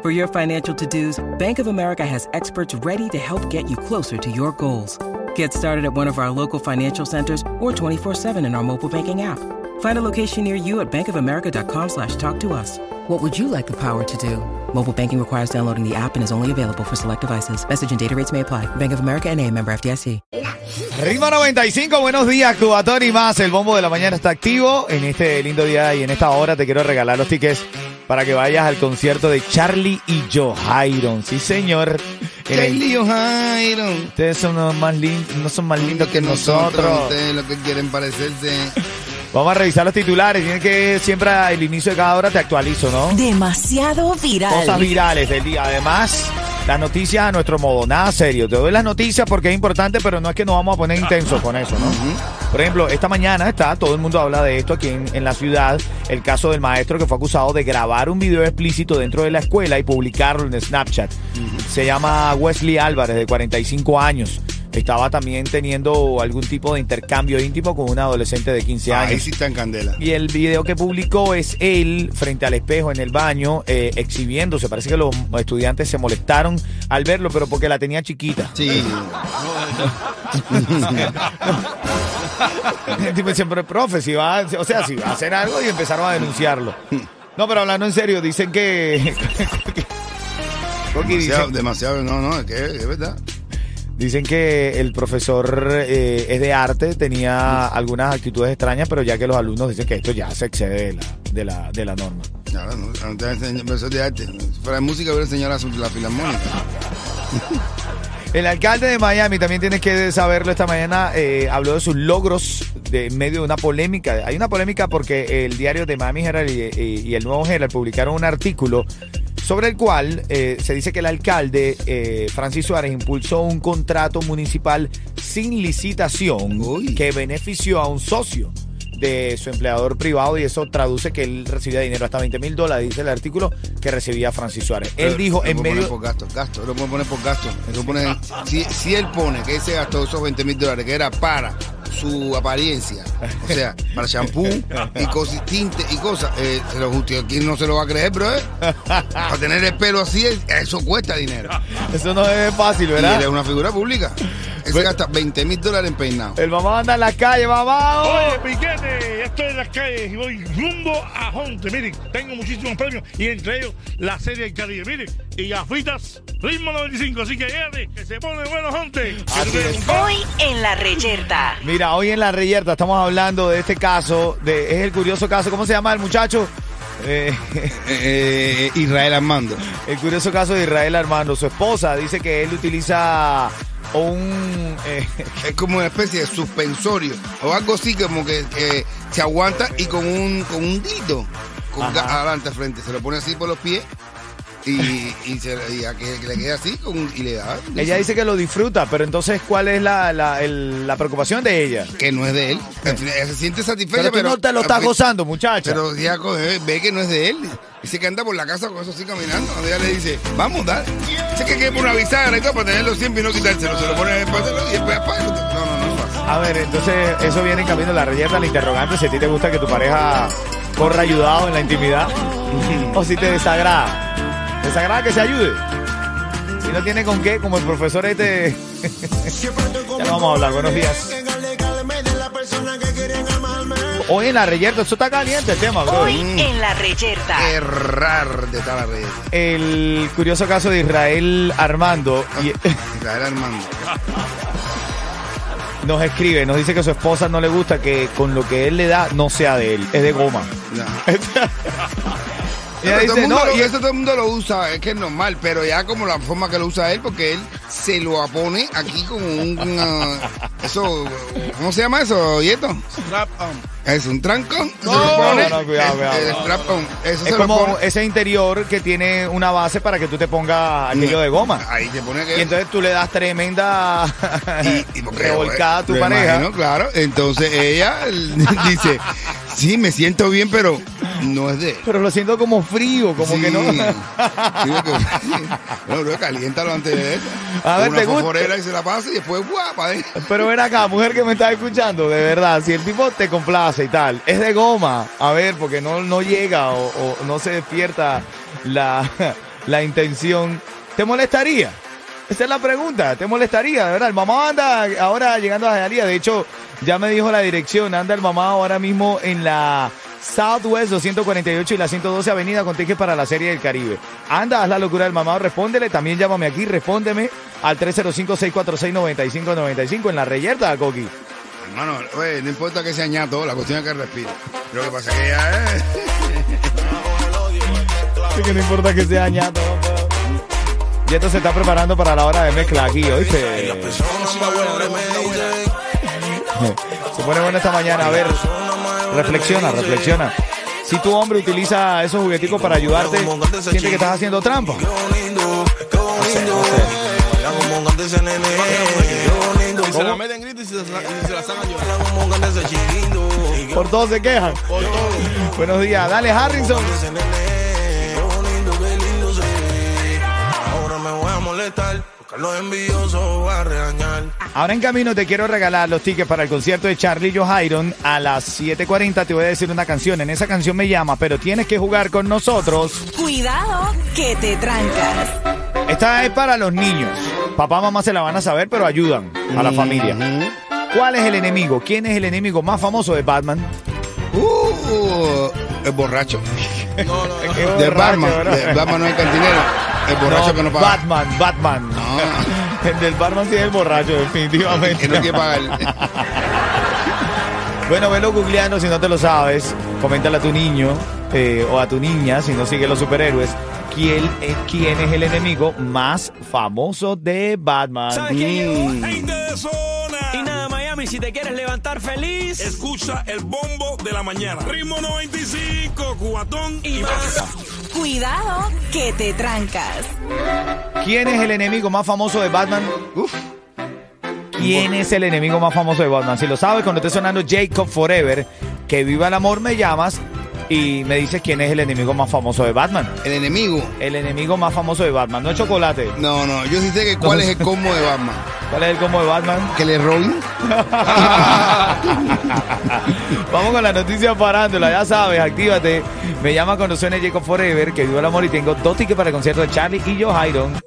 For your financial to dos, Bank of America has experts ready to help get you closer to your goals. Get started at one of our local financial centers or 24-7 in our mobile banking app. Find a location near you at bankofamerica.com slash talk to us. What would you like the power to do? Mobile banking requires downloading the app and is only available for select devices. Message and data rates may apply. Bank of America and a member FDIC. Ritmo 95, buenos días, Cubatón y más. El bombo de la mañana está activo. En este lindo día y en esta hora te quiero regalar los tickets para que vayas al concierto de Charlie y Joe Sí, señor. Charlie O'Hairon. Ustedes son los más lindos, no son más lindos que nosotros. Ustedes lo que quieren parecerse. Vamos a revisar los titulares. Tienen que siempre al inicio de cada hora te actualizo, ¿no? Demasiado viral. Cosas virales del día. Además, las noticias a nuestro modo. Nada serio. Te doy las noticias porque es importante, pero no es que nos vamos a poner intensos con eso, ¿no? Por ejemplo, esta mañana está, todo el mundo habla de esto aquí en, en la ciudad, el caso del maestro que fue acusado de grabar un video explícito dentro de la escuela y publicarlo en Snapchat. Se llama Wesley Álvarez, de 45 años. Estaba también teniendo algún tipo de intercambio íntimo con una adolescente de 15 años. Ahí sí está en candela. Y el video que publicó es él frente al espejo en el baño eh, exhibiéndose. Parece que los estudiantes se molestaron al verlo, pero porque la tenía chiquita. Sí. Tipo siempre, profe, si va, a- o sea, si va a hacer algo y empezaron a denunciarlo. No, pero hablando en serio, dicen que... Demasiado, dicen, demasiado. No, no, es que es verdad. Dicen que el profesor eh, es de arte, tenía algunas actitudes extrañas, pero ya que los alumnos dicen que esto ya se excede de la, de la, de la norma. Claro, no, no profesor de arte. Si fuera de música, hubiera enseñado la, la filarmónica. El alcalde de Miami también tienes que saberlo esta mañana. eh, habló de sus logros de, en medio de una polémica. Hay una polémica porque el diario de Miami Herald y, y- y el Nuevo Herald publicaron un artículo sobre el cual eh, se dice que el alcalde eh, Francis Suárez impulsó un contrato municipal sin licitación Uy. que benefició a un socio de su empleador privado y eso traduce que él recibía dinero hasta 20 mil dólares, dice el artículo que recibía Francis Suárez. Él dijo Lo en poner medio... por gasto, gasto. Lo puede poner por gasto. Lo pone- si, si él pone que ese gastó esos 20 mil dólares, que era para su apariencia, o sea, para shampoo y cosas, tinte y cosas, eh, se lo justió. ¿Quién no se lo va a creer, bro? Para tener el pelo así, eso cuesta dinero. Eso no es fácil, Y él ¿verdad? es una figura pública. Él se gasta 20 mil dólares en peinado. El mamá anda en la calle, mamá. Oye, Piquete, ya estoy en las calles y voy rumbo a Honte. Miren, tengo muchísimos premios y entre ellos la serie del Caribe. Miren, y gafitas, ritmo 95. Así que llévate, que se pone bueno Honte. Así es. Hoy en la reyerta. Mira, hoy en la reyerta estamos hablando de este caso, de, es el curioso caso, ¿cómo se llama el muchacho? Eh, Eh, Israel Armando. el curioso caso de Israel Armando. Su esposa dice que él utiliza un... eh, Es como una especie de suspensorio o algo así como que, que se aguanta y con un con un dildo con Ajá. adelante frente se lo pone así por los pies y, y, se, y a que, que le quede así con, y le da ella dice que lo disfruta, pero entonces, ¿cuál es la, la, el- la preocupación de ella? que no es de él final, ella se siente satisfecha Pero tú pero no te lo estás gozando, muchacha. pero ya ve que no es de él dice que anda por la casa con eso así caminando. Cuando ella le dice vamos dale dice que quiere poner una bisagra y todo para tenerlo siempre y no quitárselo se lo pone en el paseo y después apaga no no no es fácil. A ver, entonces eso viene en camino de la reyerta, la interrogante, si a ti te gusta que tu pareja corra ayudado en la intimidad o si te desagrada. ¿Te desagrada que se ayude? Si no tiene con qué, como el profesor este... ya lo vamos a hablar, buenos días. Hoy en la reyerta, eso está caliente el tema, bro. Hoy en la reyerta. errar de tal red El curioso caso de Israel Armando y- Israel Armando nos escribe, nos dice que a su esposa no le gusta que con lo que él le da no sea de él, es de goma. No. Y ella dice, no, lo- eso todo el mundo lo usa, es que es normal, pero ya como la forma que lo usa él, porque él se lo pone aquí como un, una- eso, ¿cómo se llama eso, Yeto? Strap on. Es un trancón, se No, lo pone, no, cuidado, el- cuidado. eso es se como lo pone, ese interior que tiene una base para que tú te pongas aquello de goma. ahí te pone que... Y entonces tú le das tremenda y- y porque, revolcada a tu pareja. imagino, claro, entonces ella dice, sí, me siento bien, pero no es de él. Pero lo siento como frío, como Sí. que no. Bueno, bro, caliéntalo antes de eso. A ver, ¿te gusta? y se la pasa y después guapa. ¿eh? Pero ven acá, mujer que me está escuchando, de verdad, si el tipo te complace y tal, es de goma, a ver, porque no, no llega o, o no se despierta la, la intención, ¿te molestaría? Esa es la pregunta, ¿te molestaría? De verdad, el mamá anda ahora llegando a Jayalía, de hecho, ya me dijo la dirección, anda el mamá ahora mismo en la Southwest 248 y la 112 Avenida con tickets para la Serie del Caribe. Anda, haz la locura del mamá, respóndele, también llámame aquí, respóndeme al 305-646-9595 en la reyerta, Coqui. Hermano, oye, no importa que sea ñato, la cuestión es que respire. Lo que pasa es que ella es... Sí que no importa que sea añado. Y esto se está preparando para la hora de mezcla aquí, ¿oíste? Se pone bueno esta mañana. A ver, reflexiona, reflexiona. Si tu hombre utiliza esos jugueticos para ayudarte, siente que estás haciendo trampa. No sé, no sé. Y se la meten grito y se la, y se la sacan llorando. Por todos se quejan. Buenos días. Dale, Harrison. Ahora me voy a molestar, los envidiosos voy a regañar. Ahora en camino te quiero regalar los tickets para el concierto de Charlie Johairon a las 7.40. Te voy a decir una canción. En esa canción me llama, pero tienes que jugar con nosotros. Cuidado que te trancas. Esta es para los niños. Papá, mamá se la van a saber, pero ayudan a la familia. ¿Cuál es el enemigo? ¿Quién es el enemigo más famoso de Batman? Uh, el borracho. No, no, no. Borracho. ¿verdad? Del barman no es el cantinero. El borracho que no paga. Batman, Batman. El del Batman sí es el borracho, definitivamente. que no quiere pagar. Bueno, velo googleando si no te lo sabes. Coméntale a tu niño eh, o a tu niña si no sigue los superhéroes. ¿Quién, es- ¿Quién es el enemigo más famoso de Batman? Mm. Si te quieres levantar feliz. Escucha el bombo de la mañana. Ritmo 95, cubatón y, más. Cuidado que te trancas. ¿Quién es el enemigo más famoso de Batman? ¿Quién es el enemigo más famoso de Batman? Si lo sabes, cuando esté sonando Jacob Forever, que viva el amor, me llamas y me dices quién es el enemigo más famoso de Batman. El enemigo. El enemigo más famoso de Batman, no es chocolate. No, no, yo sí sé que cuál No. es el combo de Batman. ¿Cuál es el combo de Batman? Que le roben. Vamos con la noticia parándola, ya sabes, actívate. Me llama cuando suene Jacob Forever, que viva el amor y tengo dos tickets para el concierto de Charlie y Joe Iron.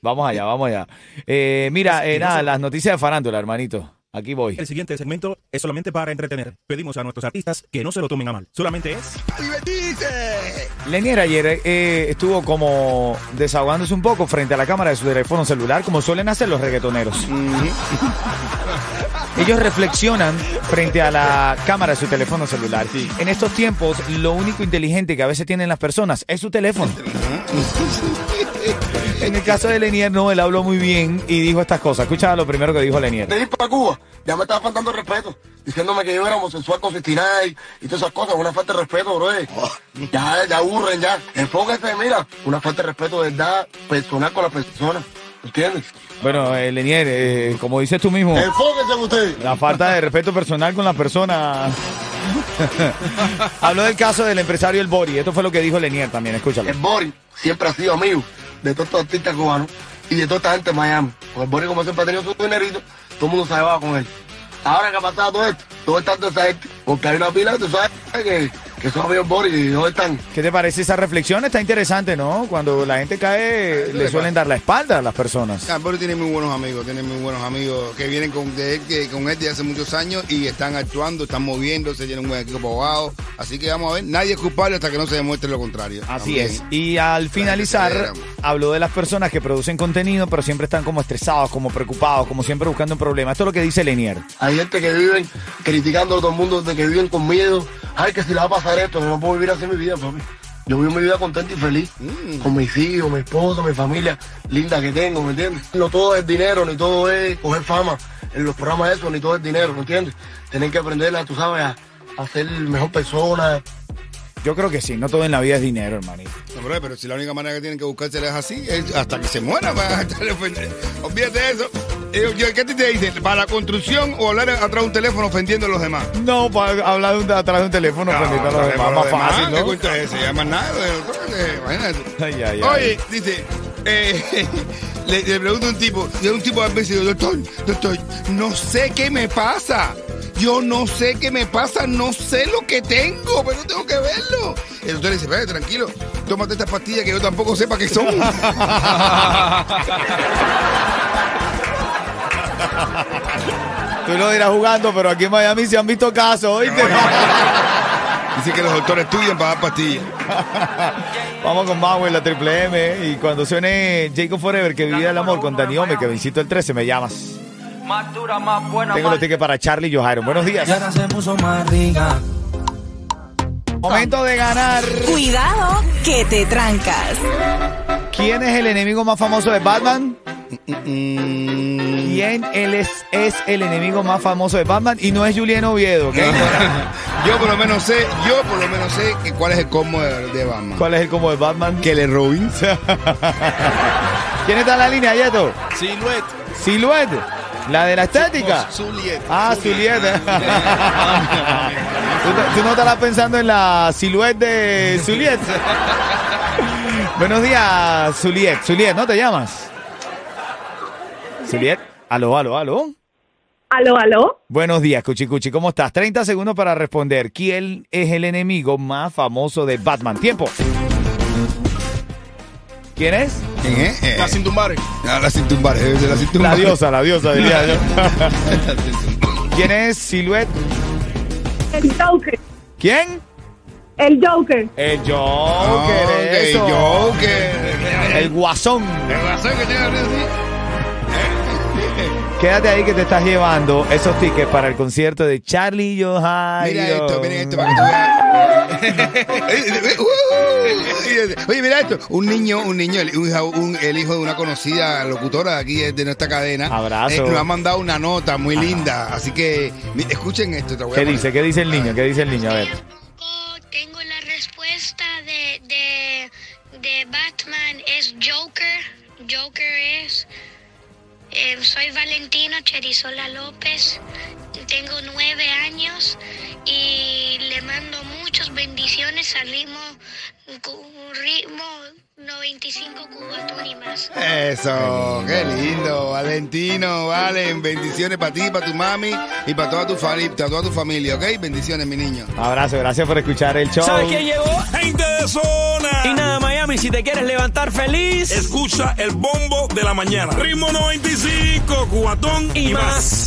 Vamos allá, vamos allá. Eh, mira, eh, nada, las noticias de farándula, hermanito. Aquí voy. El siguiente segmento es solamente para entretener. Pedimos a nuestros artistas que no se lo tomen a mal. Solamente es ¡Divertirse! Lenier ayer eh, estuvo como desahogándose un poco frente a la cámara de su teléfono celular, como suelen hacer los reggaetoneros. Ellos reflexionan frente a la cámara de su teléfono celular. En estos tiempos, lo único inteligente que a veces tienen las personas es su teléfono. En el caso de Lenier, no, él habló muy bien y dijo estas cosas. Escucha lo primero que dijo Lenier. de ir para Cuba, ya me estaba faltando respeto, diciéndome que yo era homosexual con 69 y todas esas cosas, una falta de respeto, bro. Ya, ya aburren, ya. Enfóquese, mira, una falta de respeto de verdad personal con la persona, ¿entiendes? Bueno, eh, Lenier, eh, como dices tú mismo, Enfóquese en usted. la falta de respeto personal con la persona. Habló del caso del empresario El Bori. Esto fue lo que dijo Lenier también. Escúchalo. El Boris siempre ha sido amigo de todos estos artistas cubanos y de toda esta gente de Miami. Con el Boris, como siempre ha tenido su dinerito, todo el mundo se llevaba con él. Ahora que ha pasado todo esto, todo está de esa gente, porque hay una pila, tú sabes, que, que son amigos Boris y no están. ¿Qué te parece esa reflexión? Está interesante, ¿no? Cuando la gente cae, le suelen dar la espalda a las personas. Ah, pero tiene muy buenos amigos, tiene muy buenos amigos que vienen con, de él, que, con él de hace muchos años y están actuando, están moviéndose, tienen un buen equipo abogado. Así que vamos a ver, nadie es culpable hasta que no se demuestre lo contrario. Así También. es. Y al finalizar, habló de las personas que producen contenido, pero siempre están como estresados, como preocupados, como siempre buscando un problema. Esto es lo que dice Lenier. Hay gente que viven criticando a todo el mundo, de que viven con miedo. Ay, que si le va a pasar esto, no puedo vivir así mi vida, papi. Yo vivo mi vida contento y feliz. Con mis hijos, mi esposa, mi familia linda que tengo, ¿me entiendes? No todo es dinero, ni todo es coger fama en los programas de eso, ni todo es dinero, ¿me entiendes? Tienen que aprender, tú sabes, a, a ser mejor persona. Yo creo que sí, no todo en la vida es dinero, hermanito. No, bro, pero si la única manera que tienen que buscarse es así, es hasta que se muera para estarle ofendiendo. Olvídate de eso. Eh, yo- ¿Qué te dicen? ¿Para la construcción o hablar atrás de un teléfono ofendiendo a los demás? No, para hablar de un- a través de un teléfono, ofendiendo a los demás, más fácil, ¿Qué ¿no? cuento es ese? Ya más nada. eh, Imagínate. Ay, ay, ay. Oye, dice, eh, le, le pregunto a un tipo, y a un tipo a veces digo, doctor, doctor, no sé qué me pasa. Yo no sé qué me pasa, no sé lo que tengo, pero tengo que verlo. El doctor le dice, "Vaya, tranquilo, tómate estas pastillas que yo tampoco sepa qué son. Tú lo dirás jugando, pero aquí en Miami se han visto casos, ¿oíste? Dice que los doctores estudian para dar pastillas. Vamos con Bauer, la triple M. Y cuando suene Jacob Forever, que vivía el amor con Dani Ome, que visito el 13, me llamas. Más dura, más buena, Tengo los tickets para Charlie y Johairo. Buenos días. Momento de ganar. Cuidado que te trancas. ¿Quién es el enemigo más famoso de Batman? ¿Quién él es, es el enemigo más famoso de Batman? Y no es Julián Oviedo, ¿ok? Yo por lo menos sé, yo por lo menos sé que cuál es el combo de, de Batman. ¿Cuál es el combo de Batman? Que le Robin. ¿Quién está en la línea, Yeto? Silhouette. Silhouette. La de la estética. Juliet. Ah, Juliet. ¿Tú, no- estarás pensando en la silueta de Juliet? Buenos días, Juliet. Juliet, ¿no te llamas? Juliet. Aló, aló, aló. Aló, aló. Buenos días, Cuchi Cuchi. ¿Cómo estás? 30 segundos para responder. ¿Quién es el enemigo más famoso de Batman? Tiempo. ¿Quién es? ¿Quién es? Eh, La Cintumbare. ah, la Cintumbare, debe ser la La Cintumbare. diosa, la diosa, diría yo. ¿Quién es Silhouette? El Joker. ¿Quién? El Joker. El Joker, Ok, eso. Joker. El guasón. El guasón que tiene arriba, sí. Quédate ahí que te estás llevando esos tickets para el concierto de Charlie Johairo. Mira esto, mira esto para que tú veas. Uh, Oye, mira esto. Un niño, un niño, el, un- un- el hijo de una conocida locutora de aquí de, nuestra cadena. Abrazo. eh, nos ha mandado una nota muy linda. Así que escuchen esto. te voy a ¿Qué dice? ¿Qué dice el niño? ¿Qué dice el niño? A ver. Tengo la respuesta de, de, de Batman es Joker. Joker es... eh, soy Valentino Cherizola López. Tengo nueve años y le mando muchas bendiciones al ritmo, ritmo 95 cubatón y más. Eso, qué lindo, Valentino, Valen, bendiciones para ti, para tu mami y para toda tu, fami- para toda tu familia, ¿ok? Bendiciones, mi niño. Abrazo, gracias por escuchar el show. ¿Sabes quién llegó? Gente de zona. Y nada, Miami, si te quieres levantar feliz. Escucha el bombo de la mañana. Ritmo 95, cubatón y, Y más. más.